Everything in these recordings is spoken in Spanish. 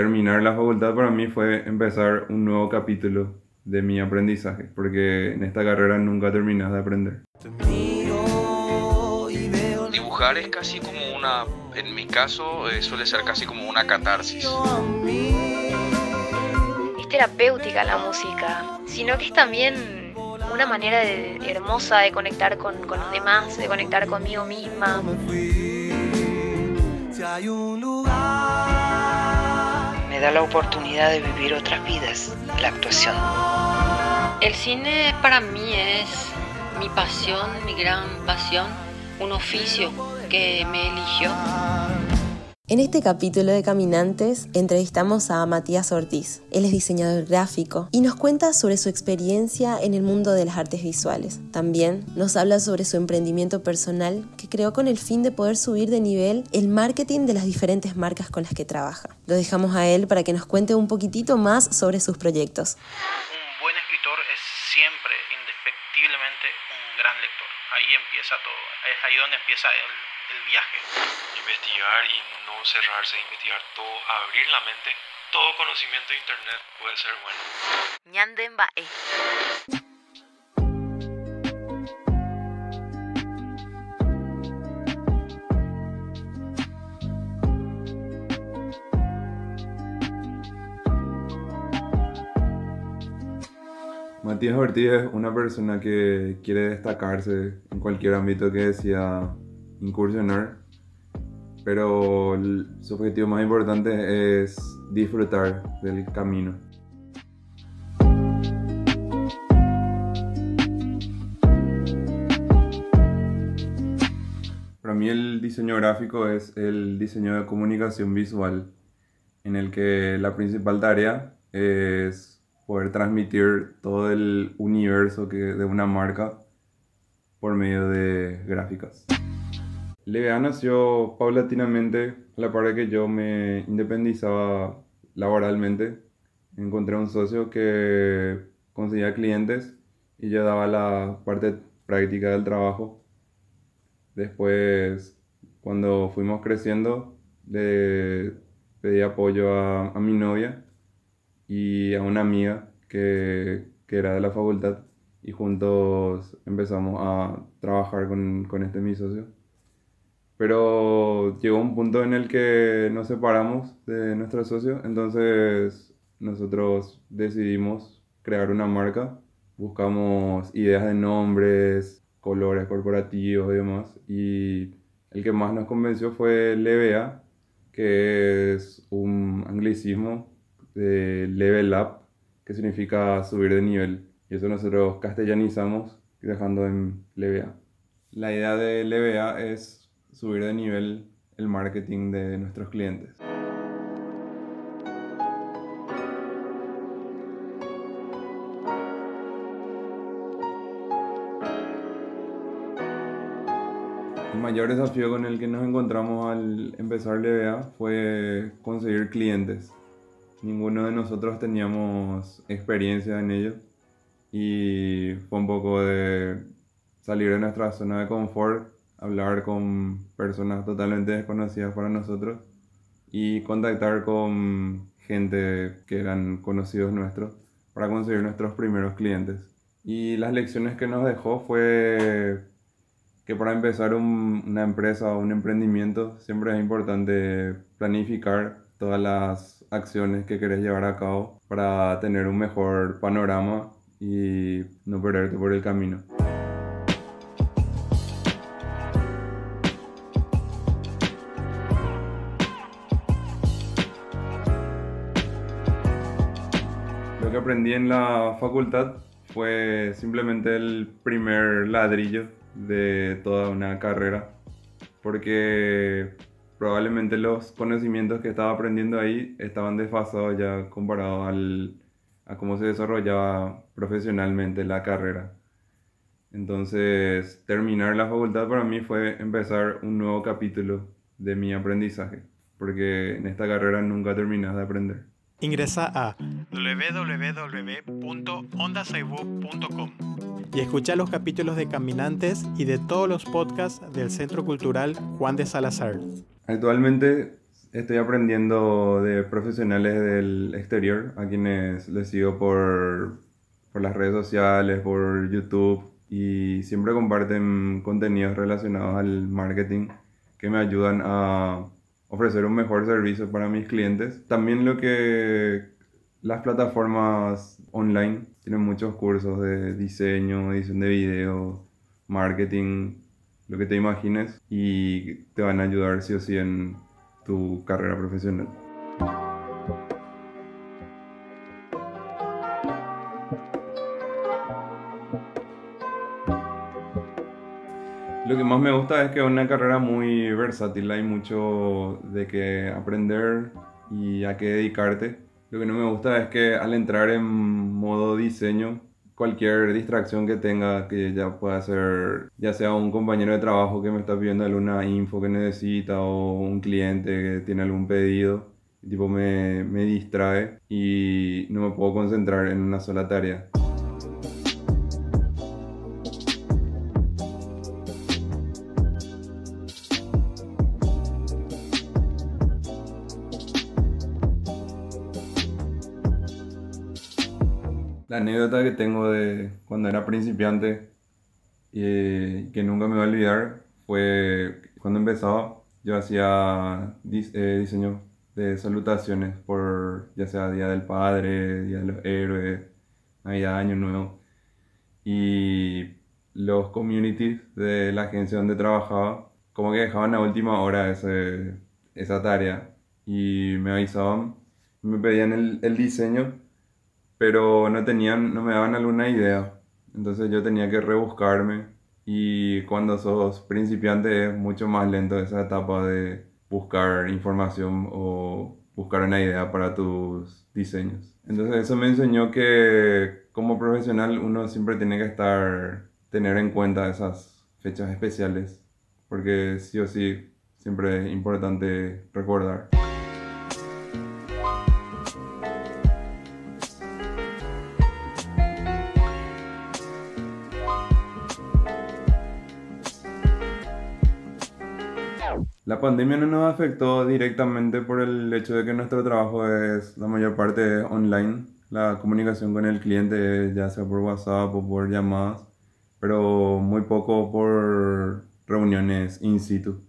terminar la facultad para mí fue empezar un nuevo capítulo de mi aprendizaje, porque en esta carrera nunca terminas de aprender. Dibujar es casi como una, en mi caso, eh, suele ser casi como una catarsis. Es terapéutica la música, sino que es también una manera de- hermosa de conectar con, con los demás, de conectar conmigo misma. Me da la oportunidad de vivir otras vidas, la actuación. El cine para mí es mi pasión, mi gran pasión, un oficio que me eligió. En este capítulo de Caminantes entrevistamos a Matías Ortiz. Él es diseñador gráfico y nos cuenta sobre su experiencia en el mundo de las artes visuales. También nos habla sobre su emprendimiento personal que creó con el fin de poder subir de nivel el marketing de las diferentes marcas con las que trabaja. Lo dejamos a él para que nos cuente un poquitito más sobre sus proyectos. Un buen escritor es siempre, indefectiblemente, un gran lector. Ahí empieza todo, es ahí donde empieza el, el viaje. Investigar y no cerrarse, investigar todo, abrir la mente. Todo conocimiento de internet puede ser bueno. Matías Ortiz es una persona que quiere destacarse en cualquier ámbito que decida incursionar, pero su objetivo más importante es disfrutar del camino. Para mí el diseño gráfico es el diseño de comunicación visual, en el que la principal tarea es poder transmitir todo el universo que, de una marca por medio de gráficas. LBA nació paulatinamente a la par que yo me independizaba laboralmente. Encontré un socio que conseguía clientes y yo daba la parte práctica del trabajo. Después, cuando fuimos creciendo, le pedí apoyo a, a mi novia y a una amiga que, que era de la facultad y juntos empezamos a trabajar con, con este mi socio. Pero llegó un punto en el que nos separamos de nuestro socio, entonces nosotros decidimos crear una marca, buscamos ideas de nombres, colores corporativos y demás, y el que más nos convenció fue LBA, que es un anglicismo de level up, que significa subir de nivel. Y eso nosotros castellanizamos dejando en LBA. La idea de LBA es subir de nivel el marketing de nuestros clientes. El mayor desafío con el que nos encontramos al empezar LBA fue conseguir clientes. Ninguno de nosotros teníamos experiencia en ello y fue un poco de salir de nuestra zona de confort, hablar con personas totalmente desconocidas para nosotros y contactar con gente que eran conocidos nuestros para conseguir nuestros primeros clientes. Y las lecciones que nos dejó fue que para empezar un- una empresa o un emprendimiento siempre es importante planificar todas las acciones que querés llevar a cabo para tener un mejor panorama y no perderte por el camino. Aprendí en la facultad fue simplemente el primer ladrillo de toda una carrera, porque probablemente los conocimientos que estaba aprendiendo ahí estaban desfasados ya comparado al, a cómo se desarrollaba profesionalmente la carrera. Entonces, terminar la facultad para mí fue empezar un nuevo capítulo de mi aprendizaje, porque en esta carrera nunca terminas de aprender. Ingresa a www.ondasaibu.com y escucha los capítulos de Caminantes y de todos los podcasts del Centro Cultural Juan de Salazar. Actualmente estoy aprendiendo de profesionales del exterior, a quienes les sigo por, por las redes sociales, por YouTube, y siempre comparten contenidos relacionados al marketing que me ayudan a ofrecer un mejor servicio para mis clientes. También lo que las plataformas online tienen muchos cursos de diseño, edición de video, marketing, lo que te imagines y te van a ayudar sí o sí en tu carrera profesional. Lo que más me gusta es que es una carrera muy versátil, hay mucho de qué aprender y a qué dedicarte. Lo que no me gusta es que al entrar en modo diseño, cualquier distracción que tenga, que ya pueda ser, ya sea un compañero de trabajo que me está pidiendo alguna info que necesita o un cliente que tiene algún pedido, tipo me, me distrae y no me puedo concentrar en una sola tarea. La anécdota que tengo de cuando era principiante y que nunca me voy a olvidar fue cuando empezaba, yo hacía eh, diseño de salutaciones por ya sea Día del Padre, Día de los Héroes, Navidad, Año Nuevo. Y los communities de la agencia donde trabajaba como que dejaban a última hora ese, esa tarea y me avisaban, me pedían el, el diseño pero no tenían, no me daban alguna idea. Entonces yo tenía que rebuscarme y cuando sos principiante es mucho más lento esa etapa de buscar información o buscar una idea para tus diseños. Entonces eso me enseñó que como profesional uno siempre tiene que estar, tener en cuenta esas fechas especiales, porque sí o sí siempre es importante recordar. La pandemia no nos afectó directamente por el hecho de que nuestro trabajo es la mayor parte online. La comunicación con el cliente, ya sea por WhatsApp o por llamadas, pero muy poco por reuniones in situ.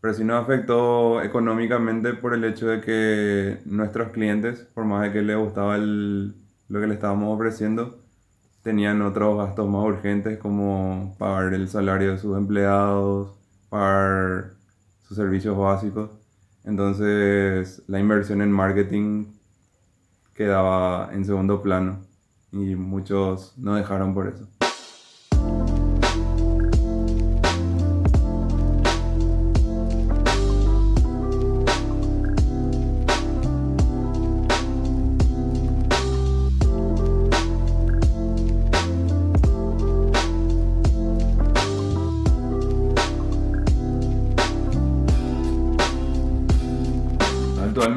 Pero sí nos afectó económicamente por el hecho de que nuestros clientes, por más de que les gustaba el- lo que le estábamos ofreciendo, tenían otros gastos más urgentes como pagar el salario de sus empleados, pagar sus servicios básicos. Entonces la inversión en marketing quedaba en segundo plano y muchos no dejaron por eso.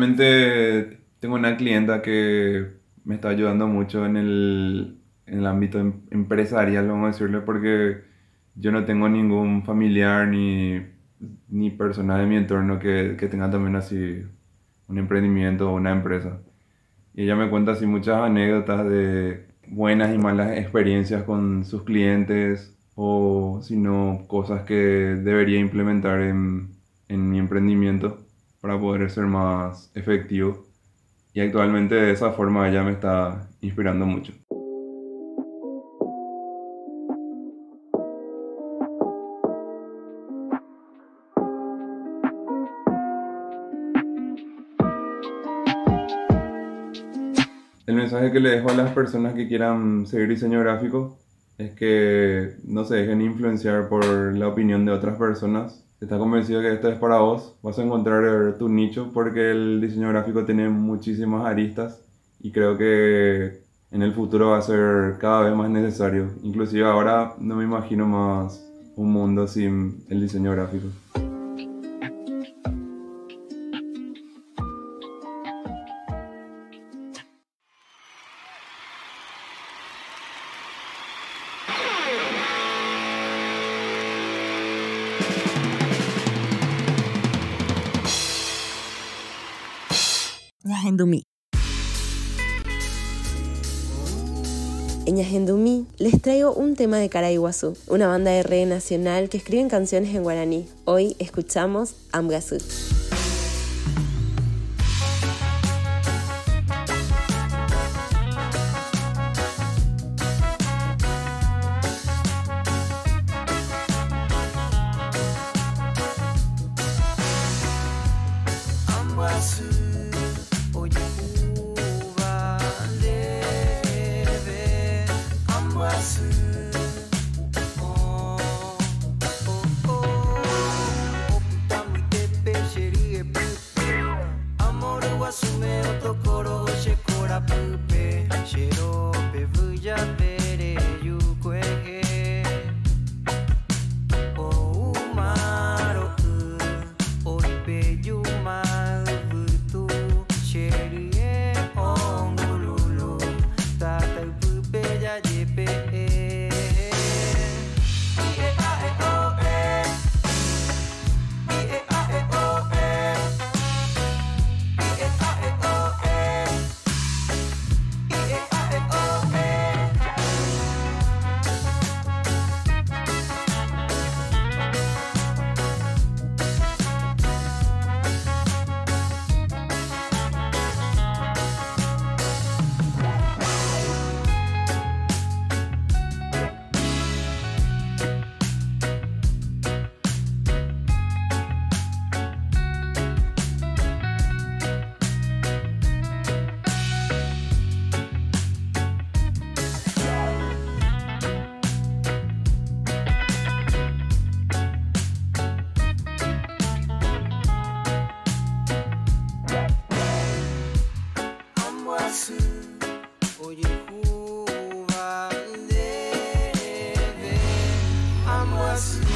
Actualmente tengo una clienta que me está ayudando mucho en el, en el ámbito em- empresarial, vamos a decirle, porque yo no tengo ningún familiar ni, ni persona de mi entorno que, que tenga también así un emprendimiento o una empresa. Y ella me cuenta así muchas anécdotas de buenas y malas experiencias con sus clientes o si no cosas que debería implementar en, en mi emprendimiento para poder ser más efectivo. Y actualmente de esa forma ella me está inspirando mucho. El mensaje que le dejo a las personas que quieran seguir diseño gráfico es que no se dejen influenciar por la opinión de otras personas. Si estás convencido que esto es para vos, vas a encontrar tu nicho porque el diseño gráfico tiene muchísimas aristas y creo que en el futuro va a ser cada vez más necesario. Inclusive ahora no me imagino más un mundo sin el diseño gráfico. Traigo un tema de Caraiguazú, una banda de reggae nacional que escriben canciones en guaraní. Hoy escuchamos Amgazú. us.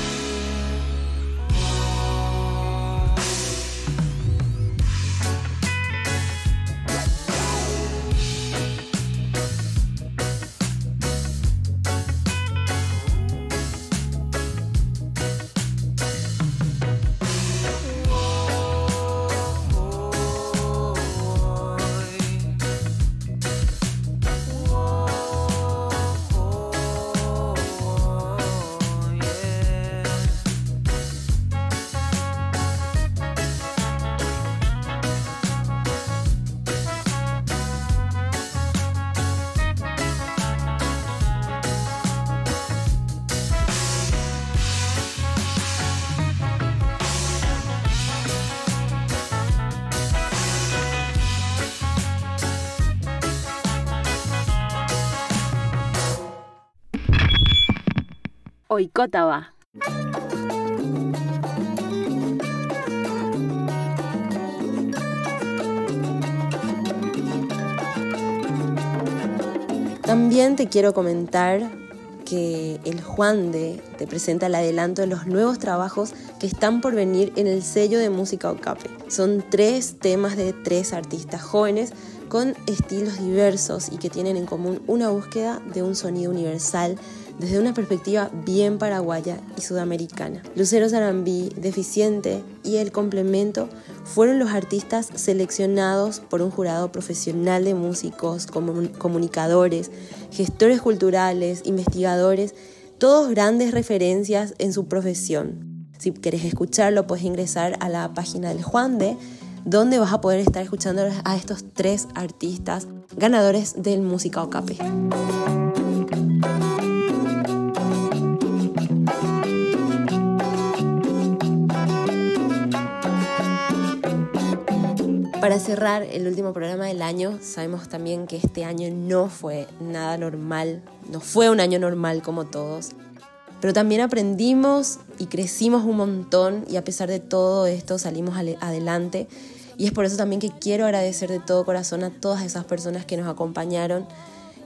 Oikotava. También te quiero comentar que el Juan de te presenta el adelanto de los nuevos trabajos que están por venir en el sello de música Ocape. Son tres temas de tres artistas jóvenes con estilos diversos y que tienen en común una búsqueda de un sonido universal desde una perspectiva bien paraguaya y sudamericana. Lucero Sarambí, Deficiente y El Complemento fueron los artistas seleccionados por un jurado profesional de músicos, comunicadores, gestores culturales, investigadores, todos grandes referencias en su profesión. Si quieres escucharlo, puedes ingresar a la página del Juan de, donde vas a poder estar escuchando a estos tres artistas ganadores del Música Ocape. Para cerrar el último programa del año, sabemos también que este año no fue nada normal, no fue un año normal como todos, pero también aprendimos y crecimos un montón y a pesar de todo esto salimos adelante. Y es por eso también que quiero agradecer de todo corazón a todas esas personas que nos acompañaron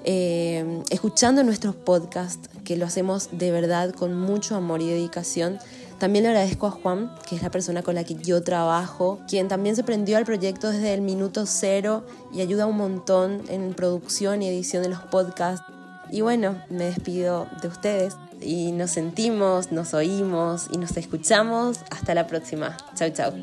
eh, escuchando nuestros podcasts, que lo hacemos de verdad con mucho amor y dedicación también le agradezco a Juan, que es la persona con la que yo trabajo, quien también se prendió al proyecto desde el minuto cero y ayuda un montón en producción y edición de los podcasts. Y bueno, me despido de ustedes y nos sentimos, nos oímos y nos escuchamos. Hasta la próxima. Chau, chau.